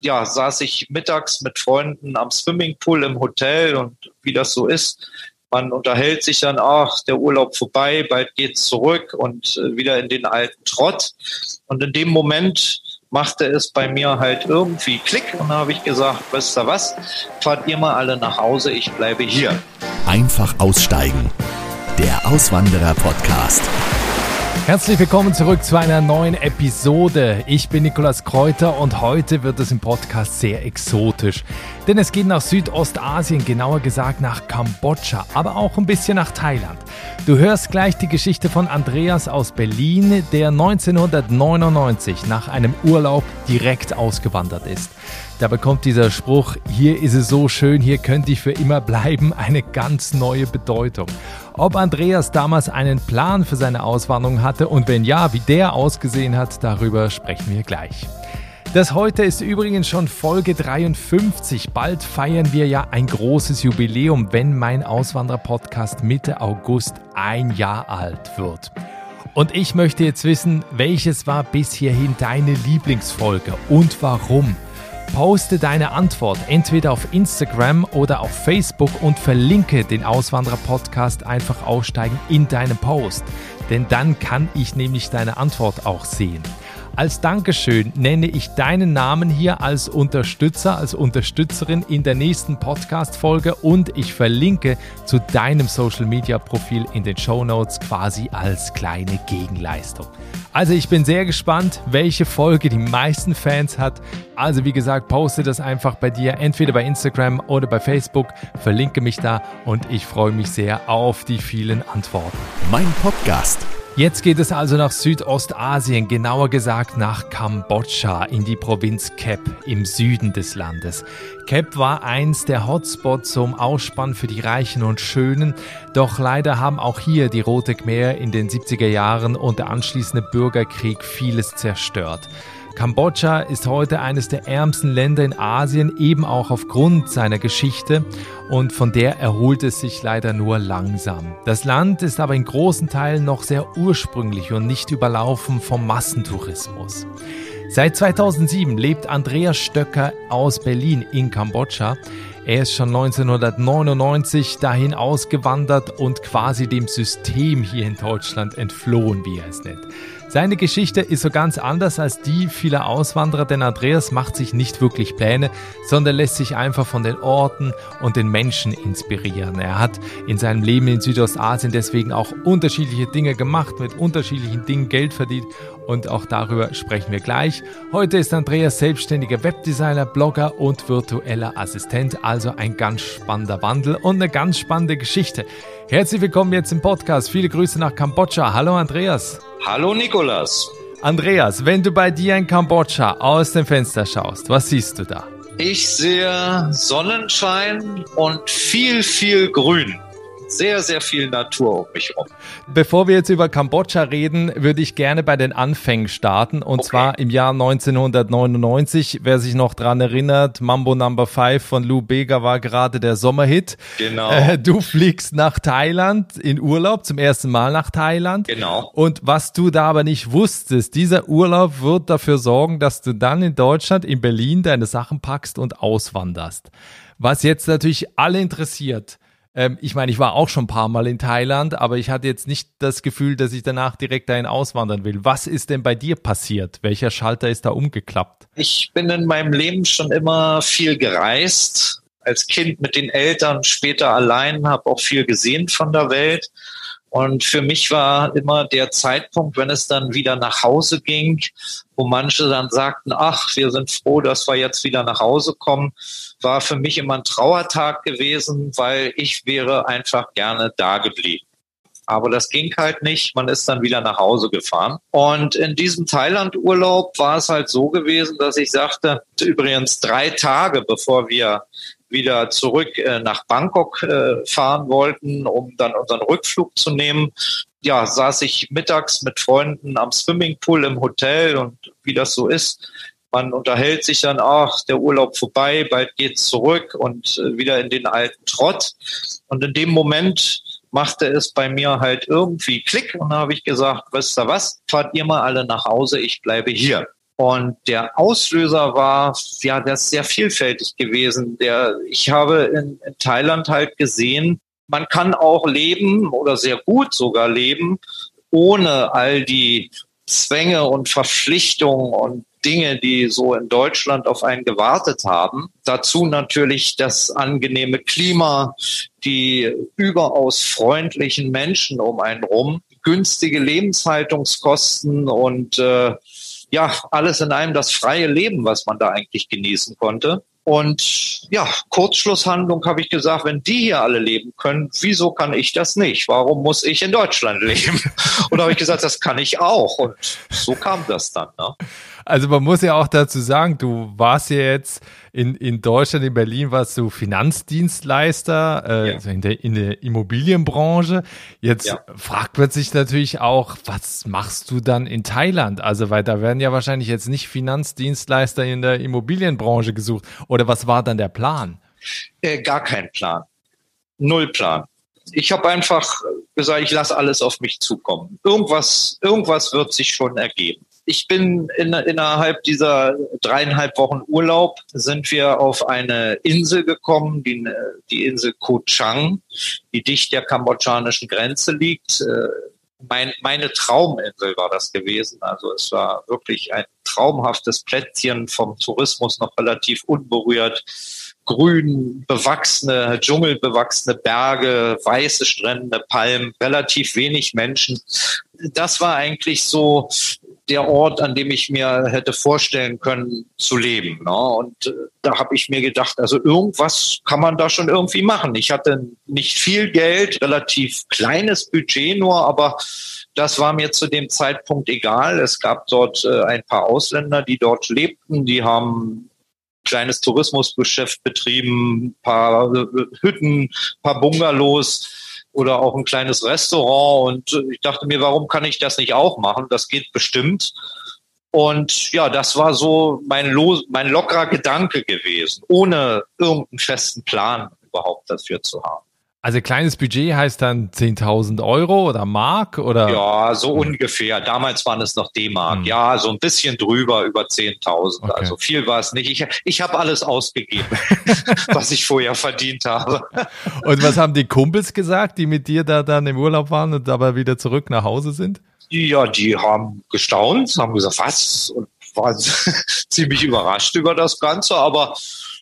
ja, saß ich mittags mit Freunden am Swimmingpool im Hotel und wie das so ist, man unterhält sich dann, ach, der Urlaub vorbei, bald geht's zurück und äh, wieder in den alten Trott. Und in dem Moment machte es bei mir halt irgendwie Klick und da habe ich gesagt, wisst ihr was, fahrt ihr mal alle nach Hause, ich bleibe hier. Einfach aussteigen. Der Auswanderer Podcast. Herzlich willkommen zurück zu einer neuen Episode. Ich bin Nikolas Kräuter und heute wird es im Podcast sehr exotisch. Denn es geht nach Südostasien, genauer gesagt nach Kambodscha, aber auch ein bisschen nach Thailand. Du hörst gleich die Geschichte von Andreas aus Berlin, der 1999 nach einem Urlaub direkt ausgewandert ist. Da bekommt dieser Spruch, hier ist es so schön, hier könnte ich für immer bleiben, eine ganz neue Bedeutung. Ob Andreas damals einen Plan für seine Auswanderung hatte und wenn ja, wie der ausgesehen hat, darüber sprechen wir gleich. Das heute ist übrigens schon Folge 53. Bald feiern wir ja ein großes Jubiläum, wenn mein Auswanderer-Podcast Mitte August ein Jahr alt wird. Und ich möchte jetzt wissen, welches war bis hierhin deine Lieblingsfolge und warum? Poste deine Antwort entweder auf Instagram oder auf Facebook und verlinke den Auswanderer-Podcast einfach aussteigen in deinem Post. Denn dann kann ich nämlich deine Antwort auch sehen. Als Dankeschön nenne ich deinen Namen hier als Unterstützer, als Unterstützerin in der nächsten Podcast-Folge und ich verlinke zu deinem Social-Media-Profil in den Show Notes quasi als kleine Gegenleistung. Also ich bin sehr gespannt, welche Folge die meisten Fans hat. Also wie gesagt, poste das einfach bei dir, entweder bei Instagram oder bei Facebook, verlinke mich da und ich freue mich sehr auf die vielen Antworten. Mein Podcast Jetzt geht es also nach Südostasien, genauer gesagt nach Kambodscha in die Provinz Kep im Süden des Landes. Kep war eins der Hotspots zum Ausspann für die Reichen und Schönen, doch leider haben auch hier die Rote Khmer in den 70er Jahren und der anschließende Bürgerkrieg vieles zerstört. Kambodscha ist heute eines der ärmsten Länder in Asien, eben auch aufgrund seiner Geschichte und von der erholt es sich leider nur langsam. Das Land ist aber in großen Teilen noch sehr ursprünglich und nicht überlaufen vom Massentourismus. Seit 2007 lebt Andreas Stöcker aus Berlin in Kambodscha. Er ist schon 1999 dahin ausgewandert und quasi dem System hier in Deutschland entflohen, wie er es nennt. Seine Geschichte ist so ganz anders als die vieler Auswanderer, denn Andreas macht sich nicht wirklich Pläne, sondern lässt sich einfach von den Orten und den Menschen inspirieren. Er hat in seinem Leben in Südostasien deswegen auch unterschiedliche Dinge gemacht, mit unterschiedlichen Dingen Geld verdient und auch darüber sprechen wir gleich. Heute ist Andreas selbstständiger Webdesigner, Blogger und virtueller Assistent, also ein ganz spannender Wandel und eine ganz spannende Geschichte. Herzlich willkommen jetzt im Podcast. Viele Grüße nach Kambodscha. Hallo Andreas. Hallo Nikolas. Andreas, wenn du bei dir in Kambodscha aus dem Fenster schaust, was siehst du da? Ich sehe Sonnenschein und viel, viel Grün sehr, sehr viel Natur um mich herum. Bevor wir jetzt über Kambodscha reden, würde ich gerne bei den Anfängen starten. Und okay. zwar im Jahr 1999. Wer sich noch dran erinnert, Mambo Number 5 von Lou Bega war gerade der Sommerhit. Genau. Äh, du fliegst nach Thailand in Urlaub, zum ersten Mal nach Thailand. Genau. Und was du da aber nicht wusstest, dieser Urlaub wird dafür sorgen, dass du dann in Deutschland, in Berlin deine Sachen packst und auswanderst. Was jetzt natürlich alle interessiert. Ähm, ich meine, ich war auch schon ein paar Mal in Thailand, aber ich hatte jetzt nicht das Gefühl, dass ich danach direkt dahin auswandern will. Was ist denn bei dir passiert? Welcher Schalter ist da umgeklappt? Ich bin in meinem Leben schon immer viel gereist. Als Kind mit den Eltern, später allein, habe auch viel gesehen von der Welt. Und für mich war immer der Zeitpunkt, wenn es dann wieder nach Hause ging, wo manche dann sagten, ach, wir sind froh, dass wir jetzt wieder nach Hause kommen, war für mich immer ein Trauertag gewesen, weil ich wäre einfach gerne da geblieben. Aber das ging halt nicht. Man ist dann wieder nach Hause gefahren. Und in diesem Thailand-Urlaub war es halt so gewesen, dass ich sagte, übrigens drei Tage bevor wir wieder zurück äh, nach Bangkok äh, fahren wollten, um dann unseren Rückflug zu nehmen. Ja, saß ich mittags mit Freunden am Swimmingpool im Hotel und wie das so ist, man unterhält sich dann, ach, der Urlaub vorbei, bald geht's zurück und äh, wieder in den alten Trott. Und in dem Moment machte es bei mir halt irgendwie Klick und da habe ich gesagt, wisst ihr was, fahrt ihr mal alle nach Hause, ich bleibe hier. Und der Auslöser war, ja, das ist sehr vielfältig gewesen. Der, ich habe in, in Thailand halt gesehen, man kann auch leben oder sehr gut sogar leben, ohne all die Zwänge und Verpflichtungen und Dinge, die so in Deutschland auf einen gewartet haben. Dazu natürlich das angenehme Klima, die überaus freundlichen Menschen um einen rum, günstige Lebenshaltungskosten und äh, ja, alles in einem das freie Leben, was man da eigentlich genießen konnte. Und ja, Kurzschlusshandlung habe ich gesagt, wenn die hier alle leben können, wieso kann ich das nicht? Warum muss ich in Deutschland leben? Und da habe ich gesagt, das kann ich auch. Und so kam das dann. Ne? Also man muss ja auch dazu sagen, du warst ja jetzt in, in Deutschland, in Berlin warst du Finanzdienstleister äh, ja. also in, der, in der Immobilienbranche. Jetzt ja. fragt man sich natürlich auch, was machst du dann in Thailand? Also weil da werden ja wahrscheinlich jetzt nicht Finanzdienstleister in der Immobilienbranche gesucht. Oder was war dann der Plan? Äh, gar kein Plan. Null Plan. Ich habe einfach gesagt, ich lasse alles auf mich zukommen. Irgendwas, irgendwas wird sich schon ergeben ich bin in, innerhalb dieser dreieinhalb Wochen Urlaub sind wir auf eine Insel gekommen, die, die Insel Koh Chang, die dicht der kambodschanischen Grenze liegt. Äh, mein, meine Trauminsel war das gewesen. Also es war wirklich ein traumhaftes Plätzchen vom Tourismus noch relativ unberührt. Grün, bewachsene, dschungelbewachsene Berge, weiße Strände, Palmen, relativ wenig Menschen. Das war eigentlich so der Ort, an dem ich mir hätte vorstellen können zu leben. Ne? Und äh, da habe ich mir gedacht, also irgendwas kann man da schon irgendwie machen. Ich hatte nicht viel Geld, relativ kleines Budget nur, aber das war mir zu dem Zeitpunkt egal. Es gab dort äh, ein paar Ausländer, die dort lebten, die haben kleines Tourismusgeschäft betrieben, paar äh, Hütten, paar Bungalows oder auch ein kleines Restaurant. Und ich dachte mir, warum kann ich das nicht auch machen? Das geht bestimmt. Und ja, das war so mein, los, mein lockerer Gedanke gewesen, ohne irgendeinen festen Plan überhaupt dafür zu haben. Also kleines Budget heißt dann 10.000 Euro oder Mark oder? Ja, so ungefähr. Damals waren es noch D-Mark. Hm. Ja, so ein bisschen drüber, über 10.000. Okay. Also viel war es nicht. Ich, ich habe alles ausgegeben, was ich vorher verdient habe. Und was haben die Kumpels gesagt, die mit dir da dann im Urlaub waren und dabei wieder zurück nach Hause sind? Ja, die haben gestaunt, haben gesagt, was? Und waren ziemlich überrascht über das Ganze, aber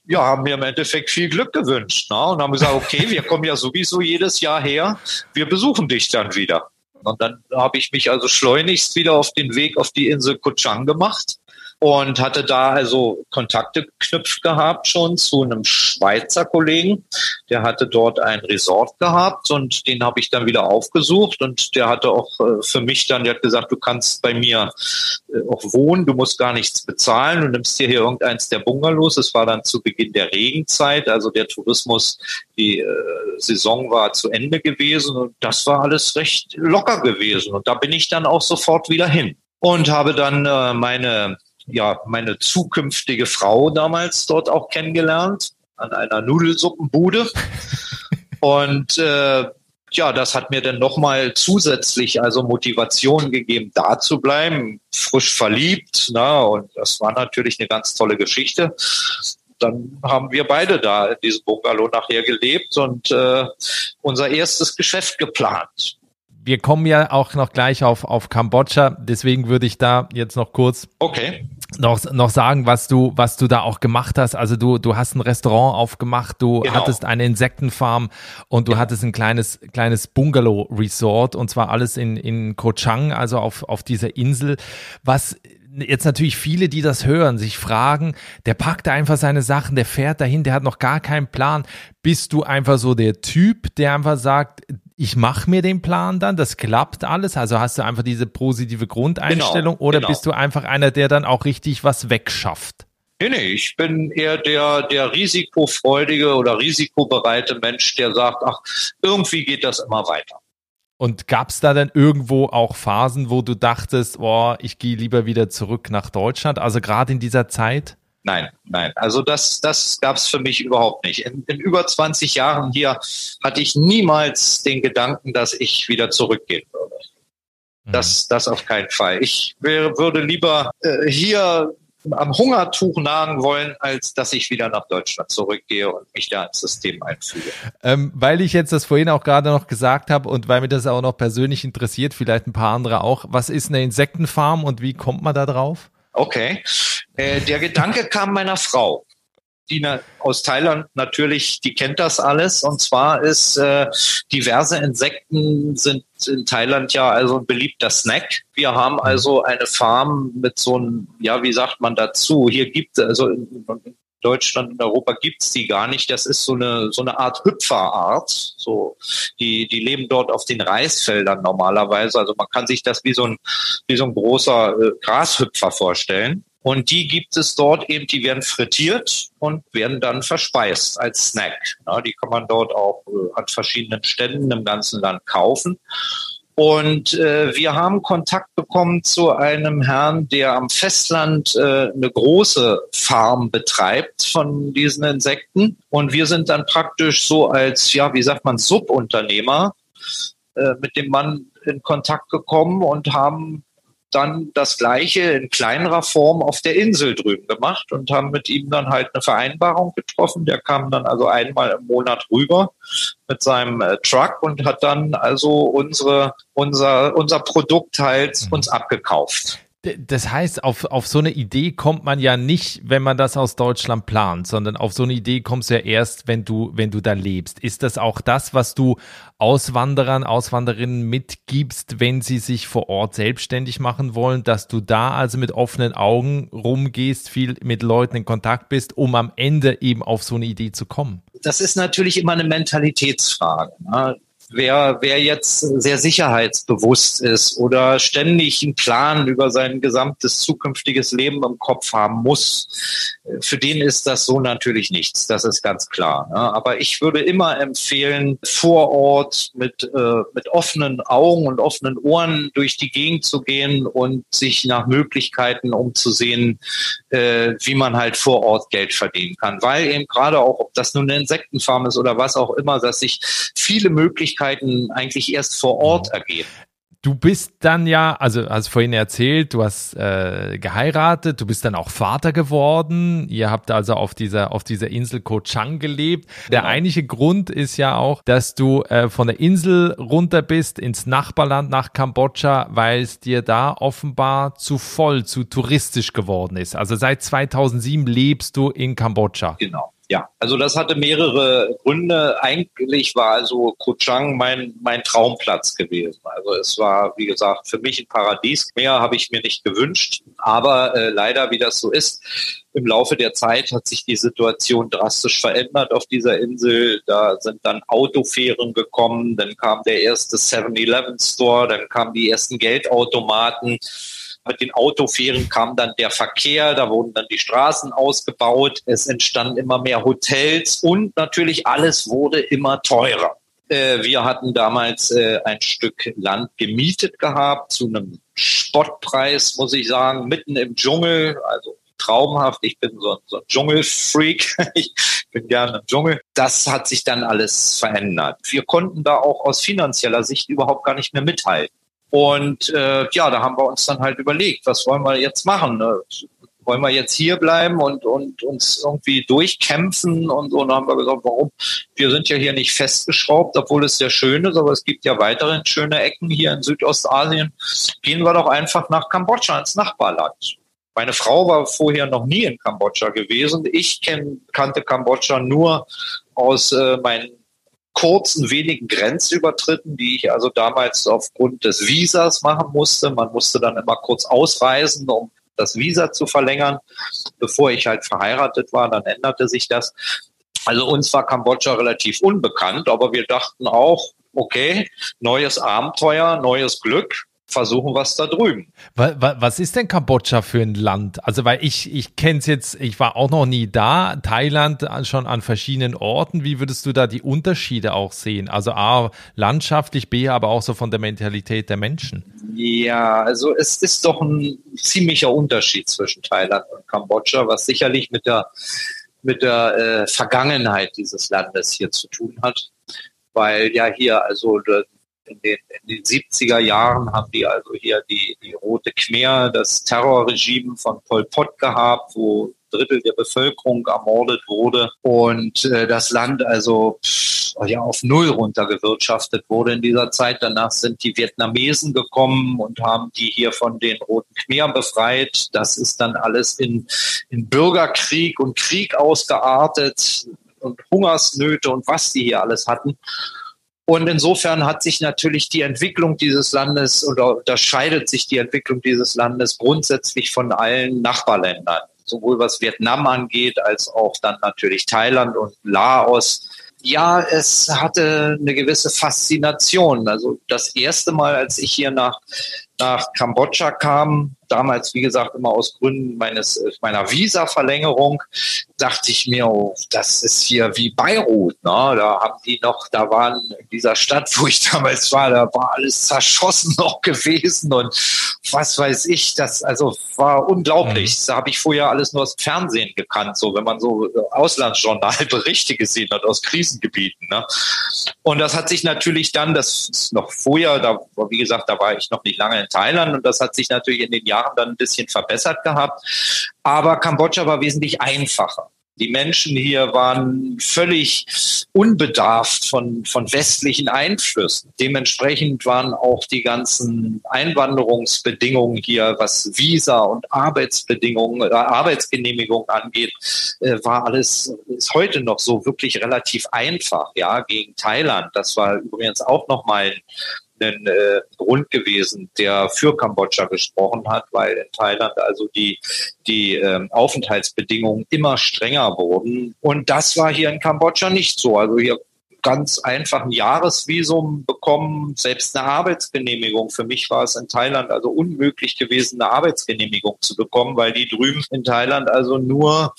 ja, haben mir im Endeffekt viel Glück gewünscht ne? und haben gesagt, okay, wir kommen ja sowieso jedes Jahr her, wir besuchen dich dann wieder. Und dann habe ich mich also schleunigst wieder auf den Weg auf die Insel Kuchang gemacht und hatte da also Kontakte geknüpft gehabt schon zu einem Schweizer Kollegen. Der hatte dort ein Resort gehabt und den habe ich dann wieder aufgesucht und der hatte auch äh, für mich dann, der hat gesagt, du kannst bei mir äh, auch wohnen, du musst gar nichts bezahlen, du nimmst dir hier irgendeins der Bungalows. Es war dann zu Beginn der Regenzeit, also der Tourismus, die äh, Saison war zu Ende gewesen und das war alles recht locker gewesen und da bin ich dann auch sofort wieder hin und habe dann äh, meine ja meine zukünftige Frau damals dort auch kennengelernt an einer Nudelsuppenbude. Und äh, ja, das hat mir dann nochmal zusätzlich also Motivation gegeben, da zu bleiben, frisch verliebt. Na, und das war natürlich eine ganz tolle Geschichte. Dann haben wir beide da in diesem Bungalow nachher gelebt und äh, unser erstes Geschäft geplant wir kommen ja auch noch gleich auf, auf Kambodscha, deswegen würde ich da jetzt noch kurz okay. Noch, noch sagen, was du, was du da auch gemacht hast. Also du, du hast ein Restaurant aufgemacht, du genau. hattest eine Insektenfarm und du ja. hattest ein kleines, kleines Bungalow-Resort und zwar alles in, in Koh Chang, also auf, auf dieser Insel. Was jetzt natürlich viele, die das hören, sich fragen, der packt einfach seine Sachen, der fährt dahin, der hat noch gar keinen Plan. Bist du einfach so der Typ, der einfach sagt, ich mache mir den Plan dann, das klappt alles? Also hast du einfach diese positive Grundeinstellung genau, oder genau. bist du einfach einer, der dann auch richtig was wegschafft? Nee, nee, ich bin eher der, der risikofreudige oder risikobereite Mensch, der sagt, ach, irgendwie geht das immer weiter. Und gab es da dann irgendwo auch Phasen, wo du dachtest, oh, ich gehe lieber wieder zurück nach Deutschland? Also gerade in dieser Zeit? Nein, nein. Also das, das gab es für mich überhaupt nicht. In, in, über 20 Jahren hier hatte ich niemals den Gedanken, dass ich wieder zurückgehen würde. Das, das auf keinen Fall. Ich wäre, würde lieber äh, hier am Hungertuch nagen wollen, als dass ich wieder nach Deutschland zurückgehe und mich da ins System einfüge. Ähm, weil ich jetzt das vorhin auch gerade noch gesagt habe und weil mir das auch noch persönlich interessiert, vielleicht ein paar andere auch, was ist eine Insektenfarm und wie kommt man da drauf? Okay, äh, der Gedanke kam meiner Frau die aus Thailand natürlich, die kennt das alles. Und zwar ist äh, diverse Insekten sind in Thailand ja also ein beliebter Snack. Wir haben also eine Farm mit so einem, ja, wie sagt man dazu? Hier gibt also in, in Deutschland und Europa gibt's die gar nicht. Das ist so eine so eine Art Hüpferart. So die die leben dort auf den Reisfeldern normalerweise. Also man kann sich das wie so ein wie so ein großer äh, Grashüpfer vorstellen. Und die gibt es dort eben, die werden frittiert und werden dann verspeist als Snack. Ja, die kann man dort auch äh, an verschiedenen Ständen im ganzen Land kaufen. Und äh, wir haben Kontakt bekommen zu einem Herrn, der am Festland äh, eine große Farm betreibt von diesen Insekten. Und wir sind dann praktisch so als, ja, wie sagt man, Subunternehmer äh, mit dem Mann in Kontakt gekommen und haben dann das Gleiche in kleinerer Form auf der Insel drüben gemacht und haben mit ihm dann halt eine Vereinbarung getroffen. Der kam dann also einmal im Monat rüber mit seinem äh, Truck und hat dann also unsere, unser, unser Produkt halt mhm. uns abgekauft. Das heißt, auf, auf so eine Idee kommt man ja nicht, wenn man das aus Deutschland plant, sondern auf so eine Idee kommst du ja erst, wenn du, wenn du da lebst. Ist das auch das, was du Auswanderern, Auswanderinnen mitgibst, wenn sie sich vor Ort selbstständig machen wollen, dass du da also mit offenen Augen rumgehst, viel mit Leuten in Kontakt bist, um am Ende eben auf so eine Idee zu kommen? Das ist natürlich immer eine Mentalitätsfrage. Ne? Wer, wer jetzt sehr sicherheitsbewusst ist oder ständig einen Plan über sein gesamtes zukünftiges Leben im Kopf haben muss, für den ist das so natürlich nichts. Das ist ganz klar. Ne? Aber ich würde immer empfehlen, vor Ort mit, äh, mit offenen Augen und offenen Ohren durch die Gegend zu gehen und sich nach Möglichkeiten umzusehen, äh, wie man halt vor Ort Geld verdienen kann. Weil eben gerade auch, ob das nun eine Insektenfarm ist oder was auch immer, dass sich viele Möglichkeiten Möglichkeiten eigentlich erst vor Ort ergeben. Du bist dann ja, also hast vorhin erzählt, du hast äh, geheiratet, du bist dann auch Vater geworden. Ihr habt also auf dieser auf dieser Insel Koh Chang gelebt. Der genau. eigentliche Grund ist ja auch, dass du äh, von der Insel runter bist ins Nachbarland nach Kambodscha, weil es dir da offenbar zu voll, zu touristisch geworden ist. Also seit 2007 lebst du in Kambodscha. Genau. Ja, also das hatte mehrere Gründe. Eigentlich war also Koh Chang mein, mein Traumplatz gewesen. Also es war, wie gesagt, für mich ein Paradies. Mehr habe ich mir nicht gewünscht. Aber äh, leider, wie das so ist, im Laufe der Zeit hat sich die Situation drastisch verändert auf dieser Insel. Da sind dann Autofähren gekommen, dann kam der erste 7-Eleven-Store, dann kamen die ersten Geldautomaten mit den Autofähren kam dann der Verkehr, da wurden dann die Straßen ausgebaut, es entstanden immer mehr Hotels und natürlich alles wurde immer teurer. Äh, wir hatten damals äh, ein Stück Land gemietet gehabt zu einem Spottpreis, muss ich sagen, mitten im Dschungel, also traumhaft. Ich bin so, so ein Dschungelfreak. ich bin gerne im Dschungel. Das hat sich dann alles verändert. Wir konnten da auch aus finanzieller Sicht überhaupt gar nicht mehr mithalten. Und äh, ja, da haben wir uns dann halt überlegt, was wollen wir jetzt machen? Ne? Wollen wir jetzt hier bleiben und, und uns irgendwie durchkämpfen und so? Und dann haben wir gesagt, warum? Wir sind ja hier nicht festgeschraubt, obwohl es sehr schön ist, aber es gibt ja weiterhin schöne Ecken hier in Südostasien. Gehen wir doch einfach nach Kambodscha, ins Nachbarland. Meine Frau war vorher noch nie in Kambodscha gewesen. Ich kenn, kannte Kambodscha nur aus äh, meinen kurzen, wenigen Grenzübertritten, die ich also damals aufgrund des Visas machen musste. Man musste dann immer kurz ausreisen, um das Visa zu verlängern, bevor ich halt verheiratet war. Dann änderte sich das. Also uns war Kambodscha relativ unbekannt, aber wir dachten auch, okay, neues Abenteuer, neues Glück versuchen was da drüben. Was ist denn Kambodscha für ein Land? Also, weil ich, ich kenne es jetzt, ich war auch noch nie da, Thailand schon an verschiedenen Orten. Wie würdest du da die Unterschiede auch sehen? Also A, landschaftlich, B, aber auch so von der Mentalität der Menschen. Ja, also es ist doch ein ziemlicher Unterschied zwischen Thailand und Kambodscha, was sicherlich mit der, mit der äh, Vergangenheit dieses Landes hier zu tun hat. Weil ja hier also in den, in den 70er Jahren haben die also hier die, die Rote Khmer, das Terrorregime von Pol Pot gehabt, wo Drittel der Bevölkerung ermordet wurde und äh, das Land also ja auf Null runtergewirtschaftet wurde in dieser Zeit. Danach sind die Vietnamesen gekommen und haben die hier von den Roten Khmer befreit. Das ist dann alles in, in Bürgerkrieg und Krieg ausgeartet und Hungersnöte und was die hier alles hatten. Und insofern hat sich natürlich die Entwicklung dieses Landes oder unterscheidet sich die Entwicklung dieses Landes grundsätzlich von allen Nachbarländern sowohl was Vietnam angeht, als auch dann natürlich Thailand und Laos. Ja, es hatte eine gewisse Faszination. Also das erste Mal, als ich hier nach, nach Kambodscha kam, damals, wie gesagt, immer aus Gründen meines, meiner Visa-Verlängerung, dachte ich mir, oh, das ist hier wie Beirut. Ne? Da haben die noch, da waren in dieser Stadt, wo ich damals war, da war alles zerschossen noch gewesen und was weiß ich, das also war unglaublich. Mhm. Da habe ich vorher alles nur aus dem Fernsehen gekannt, so wenn man so Auslandsjournalberichte gesehen hat aus Krisengebieten. Ne? Und das hat sich natürlich dann, das ist noch vorher, da wie gesagt, da war ich noch nicht lange in Thailand und das hat sich natürlich in den Jahren Jahren dann ein bisschen verbessert gehabt. Aber Kambodscha war wesentlich einfacher. Die Menschen hier waren völlig unbedarft von, von westlichen Einflüssen. Dementsprechend waren auch die ganzen Einwanderungsbedingungen hier, was Visa und Arbeitsbedingungen, äh, Arbeitsgenehmigungen angeht, äh, war alles, ist heute noch so wirklich relativ einfach, ja, gegen Thailand. Das war übrigens auch nochmal ein ein äh, Grund gewesen, der für Kambodscha gesprochen hat, weil in Thailand also die, die ähm, Aufenthaltsbedingungen immer strenger wurden. Und das war hier in Kambodscha nicht so. Also hier ganz einfach ein Jahresvisum bekommen, selbst eine Arbeitsgenehmigung. Für mich war es in Thailand also unmöglich gewesen, eine Arbeitsgenehmigung zu bekommen, weil die drüben in Thailand also nur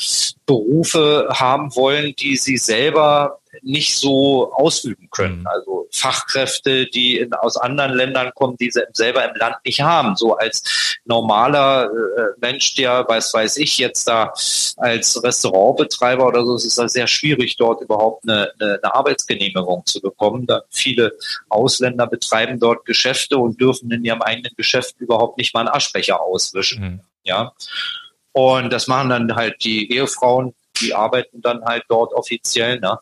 Berufe haben wollen, die sie selber nicht so ausüben können. Mhm. Also Fachkräfte, die in, aus anderen Ländern kommen, die sie selber im Land nicht haben. So als normaler äh, Mensch, der, weiß weiß ich, jetzt da als Restaurantbetreiber oder so, es ist es sehr schwierig, dort überhaupt eine, eine, eine Arbeitsgenehmigung zu bekommen. Da viele Ausländer betreiben dort Geschäfte und dürfen in ihrem eigenen Geschäft überhaupt nicht mal einen Aschbecher auswischen. Mhm. Ja. Und das machen dann halt die Ehefrauen, die arbeiten dann halt dort offiziell. Ne?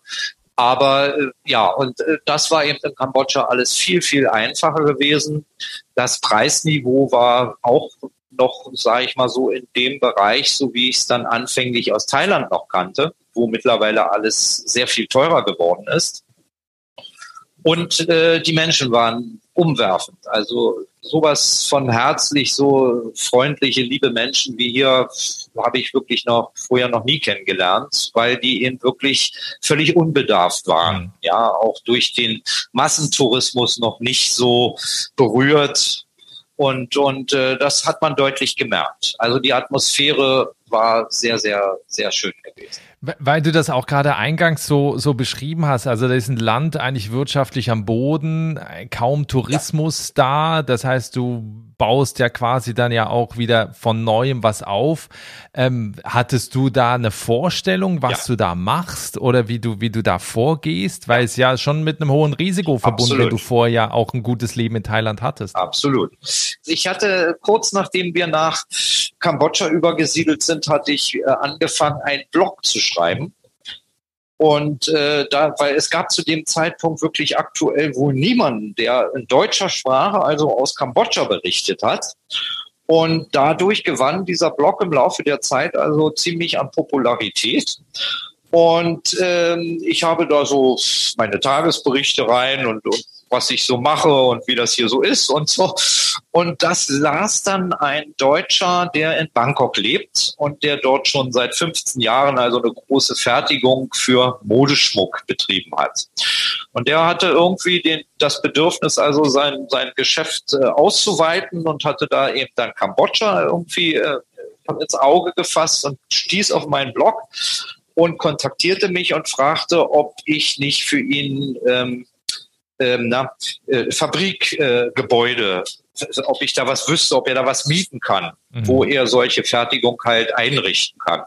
Aber äh, ja, und äh, das war eben in Kambodscha alles viel, viel einfacher gewesen. Das Preisniveau war auch noch, sage ich mal so, in dem Bereich, so wie ich es dann anfänglich aus Thailand noch kannte, wo mittlerweile alles sehr viel teurer geworden ist. Und äh, die Menschen waren umwerfend. Also sowas von herzlich, so freundliche, liebe Menschen wie hier habe ich wirklich noch vorher noch nie kennengelernt, weil die eben wirklich völlig unbedarft waren. Mhm. Ja, auch durch den Massentourismus noch nicht so berührt. Und, und äh, das hat man deutlich gemerkt. Also die Atmosphäre war sehr, sehr, sehr schön gewesen. Weil du das auch gerade eingangs so, so beschrieben hast, also da ist ein Land eigentlich wirtschaftlich am Boden, kaum Tourismus ja. da, das heißt, du baust ja quasi dann ja auch wieder von neuem was auf. Ähm, hattest du da eine Vorstellung, was ja. du da machst oder wie du, wie du da vorgehst? Weil es ja schon mit einem hohen Risiko verbunden, wenn du vorher ja auch ein gutes Leben in Thailand hattest. Absolut. Ich hatte kurz nachdem wir nach Kambodscha übergesiedelt sind, hatte ich äh, angefangen, einen Blog zu schreiben. Und äh, da, weil es gab zu dem Zeitpunkt wirklich aktuell wohl niemanden, der in deutscher Sprache, also aus Kambodscha, berichtet hat. Und dadurch gewann dieser Blog im Laufe der Zeit also ziemlich an Popularität. Und ähm, ich habe da so meine Tagesberichte rein und, und was ich so mache und wie das hier so ist und so. Und das las dann ein Deutscher, der in Bangkok lebt und der dort schon seit 15 Jahren also eine große Fertigung für Modeschmuck betrieben hat. Und der hatte irgendwie den, das Bedürfnis, also sein, sein Geschäft äh, auszuweiten und hatte da eben dann Kambodscha irgendwie äh, ins Auge gefasst und stieß auf meinen Blog und kontaktierte mich und fragte, ob ich nicht für ihn ähm, ähm, na, äh, Fabrikgebäude, äh, ob ich da was wüsste, ob er da was mieten kann, mhm. wo er solche Fertigung halt einrichten kann.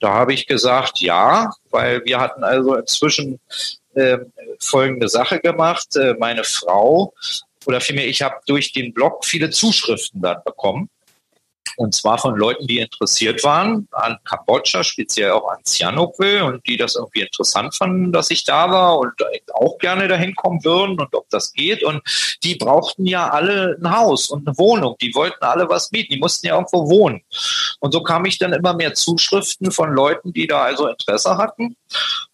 Da habe ich gesagt, ja, weil wir hatten also inzwischen äh, folgende Sache gemacht. Äh, meine Frau oder vielmehr, ich habe durch den Blog viele Zuschriften dann bekommen und zwar von Leuten, die interessiert waren an Kambodscha, speziell auch an Sihanoukville und die das irgendwie interessant fanden, dass ich da war und auch gerne dahin kommen würden und ob das geht. Und die brauchten ja alle ein Haus und eine Wohnung. Die wollten alle was mieten. Die mussten ja irgendwo wohnen. Und so kam ich dann immer mehr Zuschriften von Leuten, die da also Interesse hatten.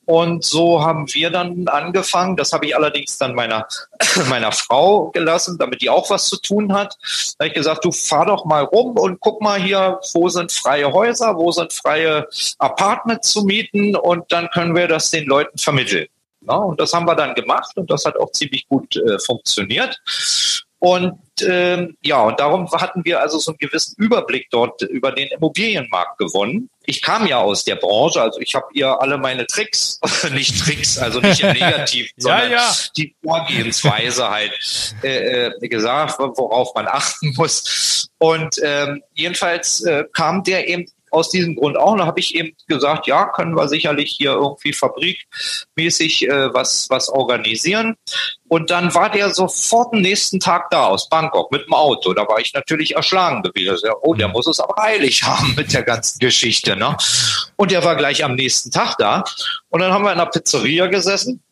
Und so haben wir dann angefangen. Das habe ich allerdings dann meiner, meiner Frau gelassen, damit die auch was zu tun hat. Da habe ich gesagt, du fahr doch mal rum und guck mal hier, wo sind freie Häuser, wo sind freie Apartments zu mieten und dann können wir das den Leuten vermitteln. Ja, und das haben wir dann gemacht und das hat auch ziemlich gut äh, funktioniert. Und ähm, ja, und darum hatten wir also so einen gewissen Überblick dort über den Immobilienmarkt gewonnen. Ich kam ja aus der Branche, also ich habe ihr alle meine Tricks, nicht Tricks, also nicht im Negativ, sondern ja, ja. die Vorgehensweise halt äh, äh, gesagt, worauf man achten muss. Und ähm, jedenfalls äh, kam der eben aus diesem Grund auch. Und da habe ich eben gesagt, ja, können wir sicherlich hier irgendwie fabrikmäßig äh, was, was organisieren. Und dann war der sofort am nächsten Tag da aus Bangkok mit dem Auto. Da war ich natürlich erschlagen gewesen. Oh, der muss es aber eilig haben mit der ganzen Geschichte. Ne? Und der war gleich am nächsten Tag da. Und dann haben wir in einer Pizzeria gesessen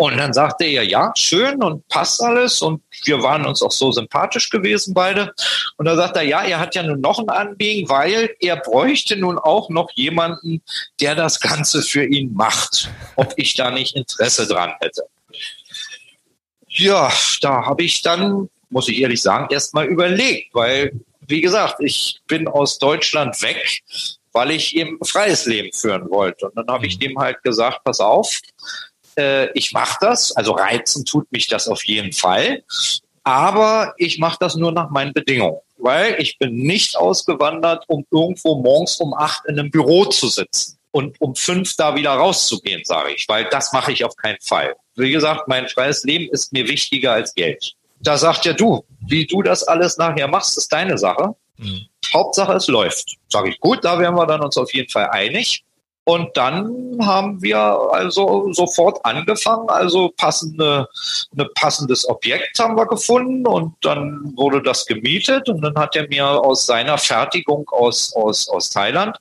und dann sagte er, ja, schön und passt alles. Und wir waren uns auch so sympathisch gewesen beide. Und dann sagt er, ja, er hat ja nun noch ein Anliegen, weil er bräuchte nun auch noch jemanden, der das Ganze für ihn macht. Ob ich da nicht Interesse dran hätte. Ja, da habe ich dann, muss ich ehrlich sagen, erst mal überlegt, weil, wie gesagt, ich bin aus Deutschland weg, weil ich eben freies Leben führen wollte. Und dann habe ich mhm. dem halt gesagt, pass auf, äh, ich mache das, also reizen tut mich das auf jeden Fall, aber ich mache das nur nach meinen Bedingungen, weil ich bin nicht ausgewandert, um irgendwo morgens um acht in einem Büro zu sitzen und um fünf da wieder rauszugehen, sage ich, weil das mache ich auf keinen Fall. Wie gesagt, mein freies Leben ist mir wichtiger als Geld. Da sagt ja du, wie du das alles nachher machst, ist deine Sache. Mhm. Hauptsache, es läuft. Sage ich, gut, da werden wir dann uns auf jeden Fall einig. Und dann haben wir also sofort angefangen, also passende, ein passendes Objekt haben wir gefunden und dann wurde das gemietet. Und dann hat er mir aus seiner Fertigung aus, aus, aus Thailand,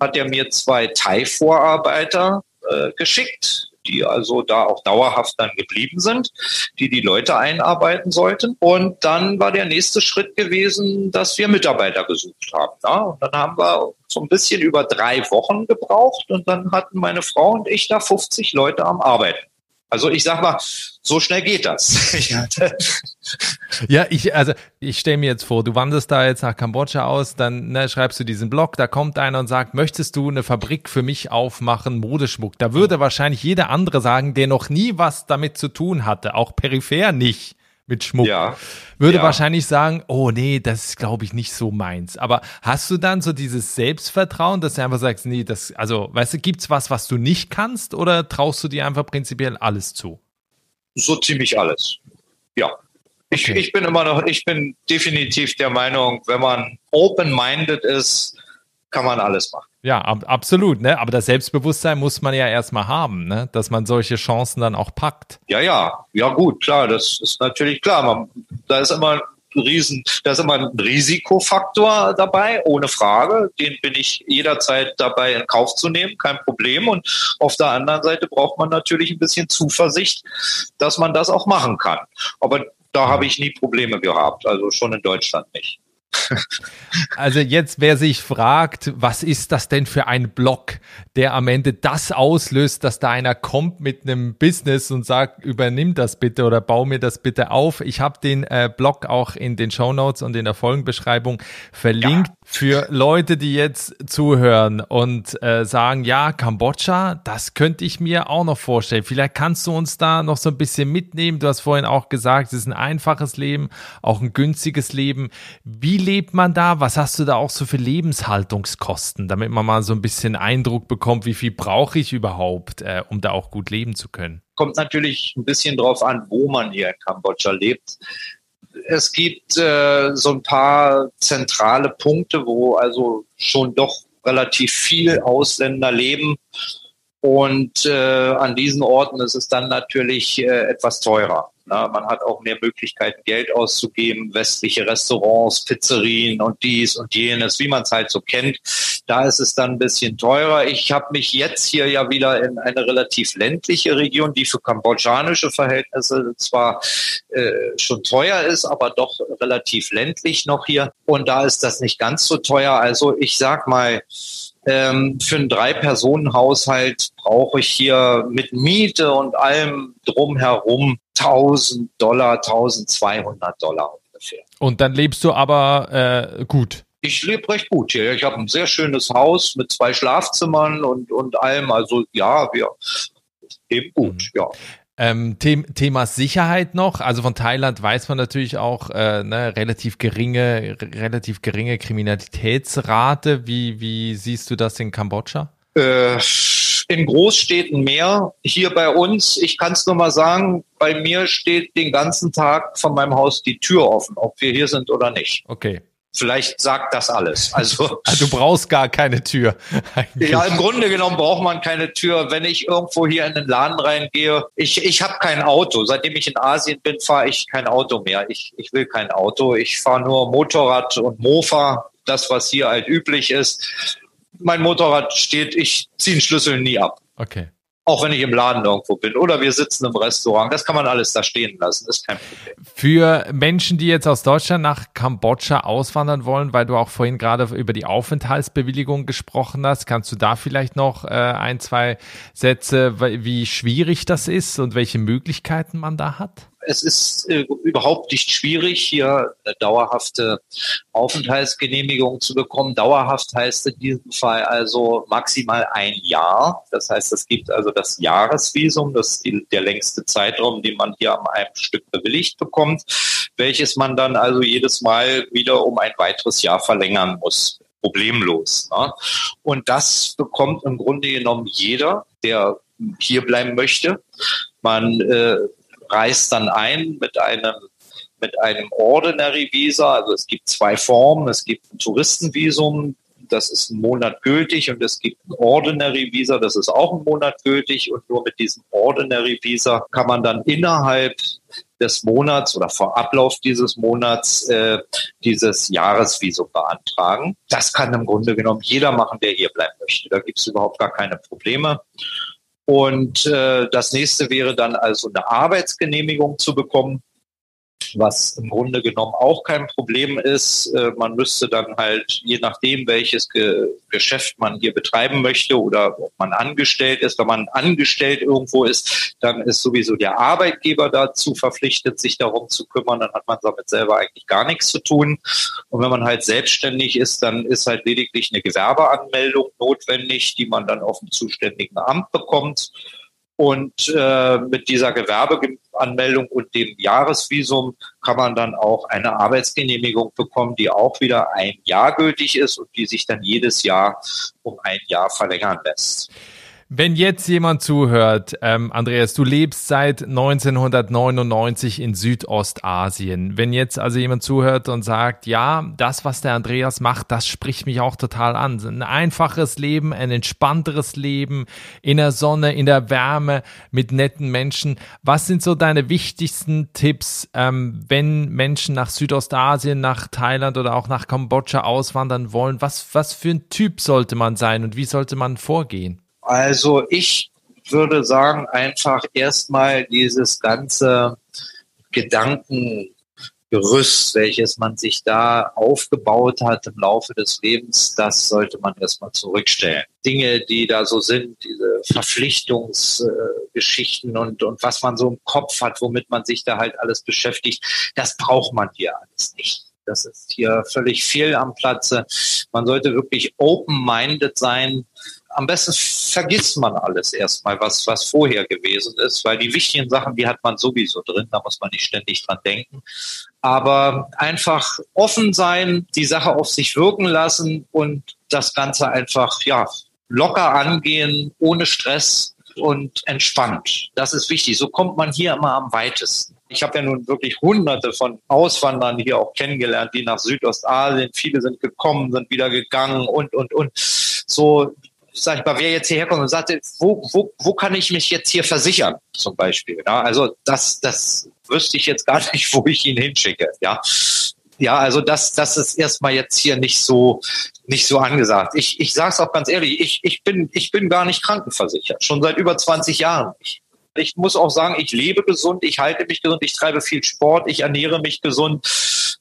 hat er mir zwei Thai-Vorarbeiter äh, geschickt, die also da auch dauerhaft dann geblieben sind, die die Leute einarbeiten sollten. Und dann war der nächste Schritt gewesen, dass wir Mitarbeiter gesucht haben. Ja? Und dann haben wir so ein bisschen über drei Wochen gebraucht und dann hatten meine Frau und ich da 50 Leute am Arbeiten. Also ich sag mal, so schnell geht das. ja, ich, also ich stelle mir jetzt vor, du wanderst da jetzt nach Kambodscha aus, dann ne, schreibst du diesen Blog, da kommt einer und sagt, möchtest du eine Fabrik für mich aufmachen, Modeschmuck? Da würde wahrscheinlich jeder andere sagen, der noch nie was damit zu tun hatte, auch peripher nicht mit Schmuck, ja, würde ja. wahrscheinlich sagen, oh nee, das ist glaube ich nicht so meins. Aber hast du dann so dieses Selbstvertrauen, dass du einfach sagst, nee, das, also, weißt du, gibt's was, was du nicht kannst oder traust du dir einfach prinzipiell alles zu? So ziemlich alles. Ja. Ich, ich bin immer noch, ich bin definitiv der Meinung, wenn man open-minded ist, kann man alles machen. Ja, ab, absolut, ne? Aber das Selbstbewusstsein muss man ja erstmal haben, ne? Dass man solche Chancen dann auch packt. Ja, ja, ja gut, klar, das ist natürlich klar. Man, da ist immer ein Riesen, da ist immer ein Risikofaktor dabei, ohne Frage. Den bin ich jederzeit dabei in Kauf zu nehmen, kein Problem. Und auf der anderen Seite braucht man natürlich ein bisschen Zuversicht, dass man das auch machen kann. Aber da habe ich nie Probleme gehabt, also schon in Deutschland nicht. Also jetzt, wer sich fragt, was ist das denn für ein Blog, der am Ende das auslöst, dass da einer kommt mit einem Business und sagt, übernimm das bitte oder bau mir das bitte auf. Ich habe den äh, Blog auch in den Show Notes und in der Folgenbeschreibung verlinkt ja. Für Leute, die jetzt zuhören und äh, sagen, ja, Kambodscha, das könnte ich mir auch noch vorstellen. Vielleicht kannst du uns da noch so ein bisschen mitnehmen. Du hast vorhin auch gesagt, es ist ein einfaches Leben, auch ein günstiges Leben. Wie lebt man da? Was hast du da auch so für Lebenshaltungskosten, damit man mal so ein bisschen Eindruck bekommt, wie viel brauche ich überhaupt, äh, um da auch gut leben zu können? Kommt natürlich ein bisschen drauf an, wo man hier in Kambodscha lebt. Es gibt äh, so ein paar zentrale Punkte, wo also schon doch relativ viel Ausländer leben. Und äh, an diesen Orten ist es dann natürlich äh, etwas teurer. Na, man hat auch mehr Möglichkeiten, Geld auszugeben, westliche Restaurants, Pizzerien und dies und jenes, wie man es halt so kennt. Da ist es dann ein bisschen teurer. Ich habe mich jetzt hier ja wieder in eine relativ ländliche Region, die für kambodschanische Verhältnisse zwar äh, schon teuer ist, aber doch relativ ländlich noch hier. Und da ist das nicht ganz so teuer. Also ich sag mal, ähm, für einen Drei-Personen-Haushalt brauche ich hier mit Miete und allem drumherum 1000 Dollar, 1200 Dollar ungefähr. Und dann lebst du aber äh, gut. Ich lebe recht gut hier. Ich habe ein sehr schönes Haus mit zwei Schlafzimmern und, und allem. Also ja, wir leben gut, mhm. ja. Ähm, Thema Sicherheit noch. Also von Thailand weiß man natürlich auch äh, ne, relativ geringe, relativ geringe Kriminalitätsrate. Wie, wie siehst du das in Kambodscha? Äh, in Großstädten mehr. Hier bei uns, ich kann es nur mal sagen, bei mir steht den ganzen Tag von meinem Haus die Tür offen, ob wir hier sind oder nicht. Okay. Vielleicht sagt das alles. Also, also du brauchst gar keine Tür. Eigentlich. Ja, im Grunde genommen braucht man keine Tür. Wenn ich irgendwo hier in den Laden reingehe, ich, ich habe kein Auto. Seitdem ich in Asien bin, fahre ich kein Auto mehr. Ich, ich will kein Auto. Ich fahre nur Motorrad und Mofa, das, was hier halt üblich ist. Mein Motorrad steht, ich ziehe den Schlüssel nie ab. Okay. Auch wenn ich im Laden irgendwo bin oder wir sitzen im Restaurant, das kann man alles da stehen lassen, ist kein Problem. Für Menschen, die jetzt aus Deutschland nach Kambodscha auswandern wollen, weil du auch vorhin gerade über die Aufenthaltsbewilligung gesprochen hast, kannst du da vielleicht noch äh, ein, zwei Sätze, wie schwierig das ist und welche Möglichkeiten man da hat? Es ist äh, überhaupt nicht schwierig, hier eine dauerhafte Aufenthaltsgenehmigung zu bekommen. Dauerhaft heißt in diesem Fall also maximal ein Jahr. Das heißt, es gibt also das Jahresvisum, das ist die, der längste Zeitraum, den man hier an einem Stück bewilligt bekommt, welches man dann also jedes Mal wieder um ein weiteres Jahr verlängern muss problemlos. Ne? Und das bekommt im Grunde genommen jeder, der hier bleiben möchte. Man äh, reist dann ein mit einem mit einem Ordinary Visa. Also es gibt zwei Formen. Es gibt ein Touristenvisum, das ist einen Monat gültig und es gibt ein Ordinary Visa, das ist auch einen Monat gültig und nur mit diesem Ordinary Visa kann man dann innerhalb des Monats oder vor Ablauf dieses Monats äh, dieses Jahresvisum beantragen. Das kann im Grunde genommen jeder machen, der hier bleiben möchte. Da gibt es überhaupt gar keine Probleme. Und äh, das nächste wäre dann also eine Arbeitsgenehmigung zu bekommen was im Grunde genommen auch kein Problem ist. Äh, man müsste dann halt, je nachdem, welches Ge Geschäft man hier betreiben möchte oder ob man angestellt ist, wenn man angestellt irgendwo ist, dann ist sowieso der Arbeitgeber dazu verpflichtet, sich darum zu kümmern. Dann hat man damit selber eigentlich gar nichts zu tun. Und wenn man halt selbstständig ist, dann ist halt lediglich eine Gewerbeanmeldung notwendig, die man dann auf dem zuständigen Amt bekommt. Und äh, mit dieser Gewerbeanmeldung und dem Jahresvisum kann man dann auch eine Arbeitsgenehmigung bekommen, die auch wieder ein Jahr gültig ist und die sich dann jedes Jahr um ein Jahr verlängern lässt. Wenn jetzt jemand zuhört, ähm, Andreas, du lebst seit 1999 in Südostasien. Wenn jetzt also jemand zuhört und sagt, ja, das, was der Andreas macht, das spricht mich auch total an. Ein einfaches Leben, ein entspannteres Leben, in der Sonne, in der Wärme, mit netten Menschen. Was sind so deine wichtigsten Tipps, ähm, wenn Menschen nach Südostasien, nach Thailand oder auch nach Kambodscha auswandern wollen? Was, was für ein Typ sollte man sein und wie sollte man vorgehen? Also ich würde sagen, einfach erstmal dieses ganze Gedankengerüst, welches man sich da aufgebaut hat im Laufe des Lebens, das sollte man erstmal zurückstellen. Dinge, die da so sind, diese Verpflichtungsgeschichten und, und was man so im Kopf hat, womit man sich da halt alles beschäftigt, das braucht man hier alles nicht. Das ist hier völlig fehl am Platze. Man sollte wirklich open-minded sein am besten vergisst man alles erstmal, was, was vorher gewesen ist, weil die wichtigen Sachen, die hat man sowieso drin, da muss man nicht ständig dran denken. Aber einfach offen sein, die Sache auf sich wirken lassen und das Ganze einfach, ja, locker angehen, ohne Stress und entspannt. Das ist wichtig. So kommt man hier immer am weitesten. Ich habe ja nun wirklich hunderte von Auswandern hier auch kennengelernt, die nach Südostasien, viele sind gekommen, sind wieder gegangen und, und, und. So, sag ich mal, wer jetzt hierher kommt und sagt, wo, wo, wo kann ich mich jetzt hier versichern, zum Beispiel. Ja, also das, das wüsste ich jetzt gar nicht, wo ich ihn hinschicke. Ja, ja, also das, das ist erstmal jetzt hier nicht so, nicht so angesagt. Ich, ich sage es auch ganz ehrlich, ich, ich, bin, ich bin gar nicht krankenversichert, schon seit über 20 Jahren nicht. Ich muss auch sagen, ich lebe gesund, ich halte mich gesund, ich treibe viel Sport, ich ernähre mich gesund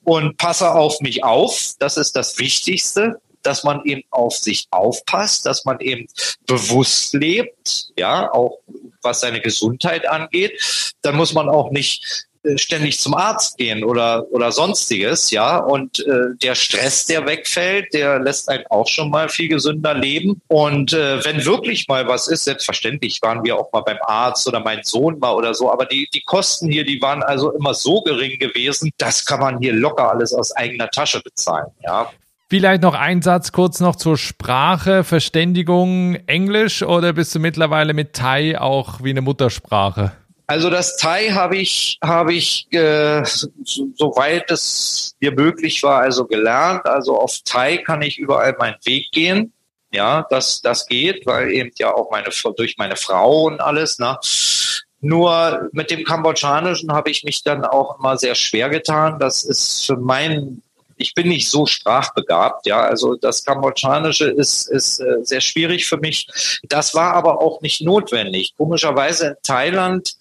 und passe auf mich auf. Das ist das Wichtigste dass man eben auf sich aufpasst, dass man eben bewusst lebt, ja, auch was seine Gesundheit angeht. Dann muss man auch nicht äh, ständig zum Arzt gehen oder oder sonstiges, ja. Und äh, der Stress, der wegfällt, der lässt einen auch schon mal viel gesünder leben. Und äh, wenn wirklich mal was ist, selbstverständlich waren wir auch mal beim Arzt oder mein Sohn mal oder so, aber die die Kosten hier, die waren also immer so gering gewesen, das kann man hier locker alles aus eigener Tasche bezahlen, ja. Vielleicht noch ein Satz kurz noch zur Sprache, Verständigung, Englisch oder bist du mittlerweile mit Thai auch wie eine Muttersprache? Also das Thai habe ich, habe ich, äh, soweit es mir möglich war, also gelernt. Also auf Thai kann ich überall meinen Weg gehen. Ja, das, das geht, weil eben ja auch meine, durch meine Frau und alles, ne? Nur mit dem Kambodschanischen habe ich mich dann auch immer sehr schwer getan. Das ist für meinen ich bin nicht so sprachbegabt, ja. Also das Kambodschanische ist, ist äh, sehr schwierig für mich. Das war aber auch nicht notwendig. Komischerweise in Thailand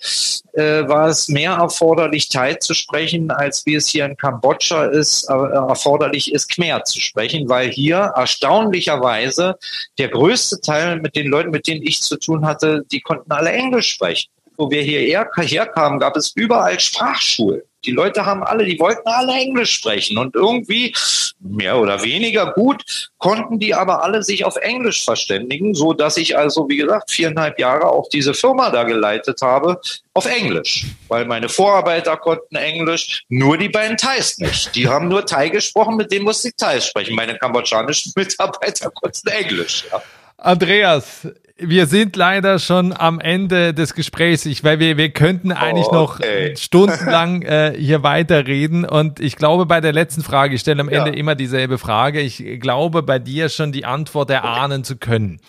äh, war es mehr erforderlich, Thai zu sprechen, als wie es hier in Kambodscha ist, äh, erforderlich ist, Khmer zu sprechen, weil hier erstaunlicherweise der größte Teil mit den Leuten, mit denen ich zu tun hatte, die konnten alle Englisch sprechen. Wo wir hierher herkamen, gab es überall Sprachschulen. Die Leute haben alle, die wollten alle Englisch sprechen und irgendwie mehr oder weniger gut konnten die aber alle sich auf Englisch verständigen, so dass ich also, wie gesagt, viereinhalb Jahre auch diese Firma da geleitet habe auf Englisch, weil meine Vorarbeiter konnten Englisch, nur die beiden Thais nicht. Die haben nur Thai gesprochen, mit dem musste ich Thais sprechen. Meine kambodschanischen Mitarbeiter konnten Englisch. Ja. Andreas, wir sind leider schon am Ende des Gesprächs. Ich, weil wir, wir könnten eigentlich oh, noch stundenlang äh, hier weiterreden. Und ich glaube, bei der letzten Frage, ich stelle am Ende ja. immer dieselbe Frage. Ich glaube, bei dir schon die Antwort erahnen okay. zu können.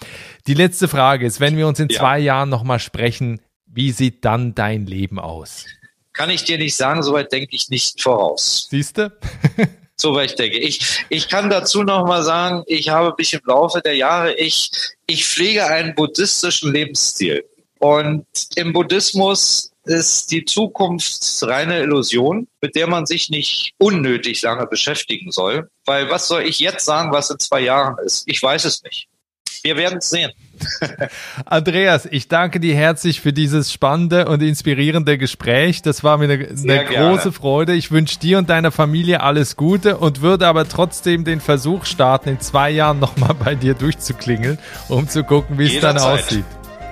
Die letzte Frage ist, wenn wir uns in ja. zwei Jahren nochmal sprechen, wie sieht dann dein Leben aus? Kann ich dir nicht sagen, soweit denke ich nicht voraus. Siehst du? So ich denke. Ich, ich kann dazu noch mal sagen, ich habe mich im Laufe der Jahre, ich, ich pflege einen buddhistischen Lebensstil. Und im Buddhismus ist die Zukunft reine Illusion, mit der man sich nicht unnötig lange beschäftigen soll. Weil was soll ich jetzt sagen, was in zwei Jahren ist? Ich weiß es nicht. Wir werden es sehen. Andreas, ich danke dir herzlich für dieses spannende und inspirierende Gespräch. Das war mir eine, eine große Freude. Ich wünsche dir und deiner Familie alles Gute und würde aber trotzdem den Versuch starten, in zwei Jahren nochmal bei dir durchzuklingeln, um zu gucken, wie es dann aussieht.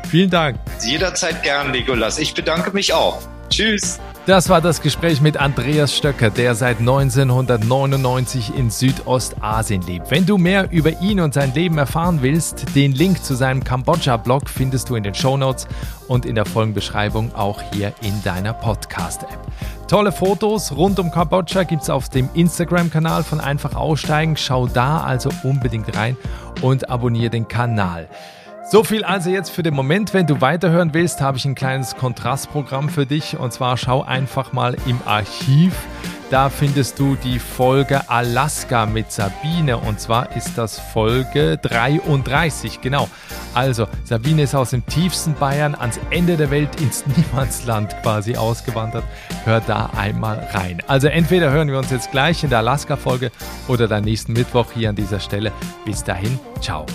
Vielen Dank. Jederzeit gern, Nikolas. Ich bedanke mich auch. Tschüss. Das war das Gespräch mit Andreas Stöcker, der seit 1999 in Südostasien lebt. Wenn du mehr über ihn und sein Leben erfahren willst, den Link zu seinem Kambodscha-Blog findest du in den Shownotes und in der Folgenbeschreibung auch hier in deiner Podcast-App. Tolle Fotos rund um Kambodscha gibt es auf dem Instagram-Kanal von Einfach Aussteigen. Schau da also unbedingt rein und abonniere den Kanal. So viel also jetzt für den Moment. Wenn du weiterhören willst, habe ich ein kleines Kontrastprogramm für dich. Und zwar schau einfach mal im Archiv. Da findest du die Folge Alaska mit Sabine. Und zwar ist das Folge 33. Genau. Also, Sabine ist aus dem tiefsten Bayern ans Ende der Welt ins Niemandsland quasi ausgewandert. Hör da einmal rein. Also, entweder hören wir uns jetzt gleich in der Alaska-Folge oder dann nächsten Mittwoch hier an dieser Stelle. Bis dahin, ciao.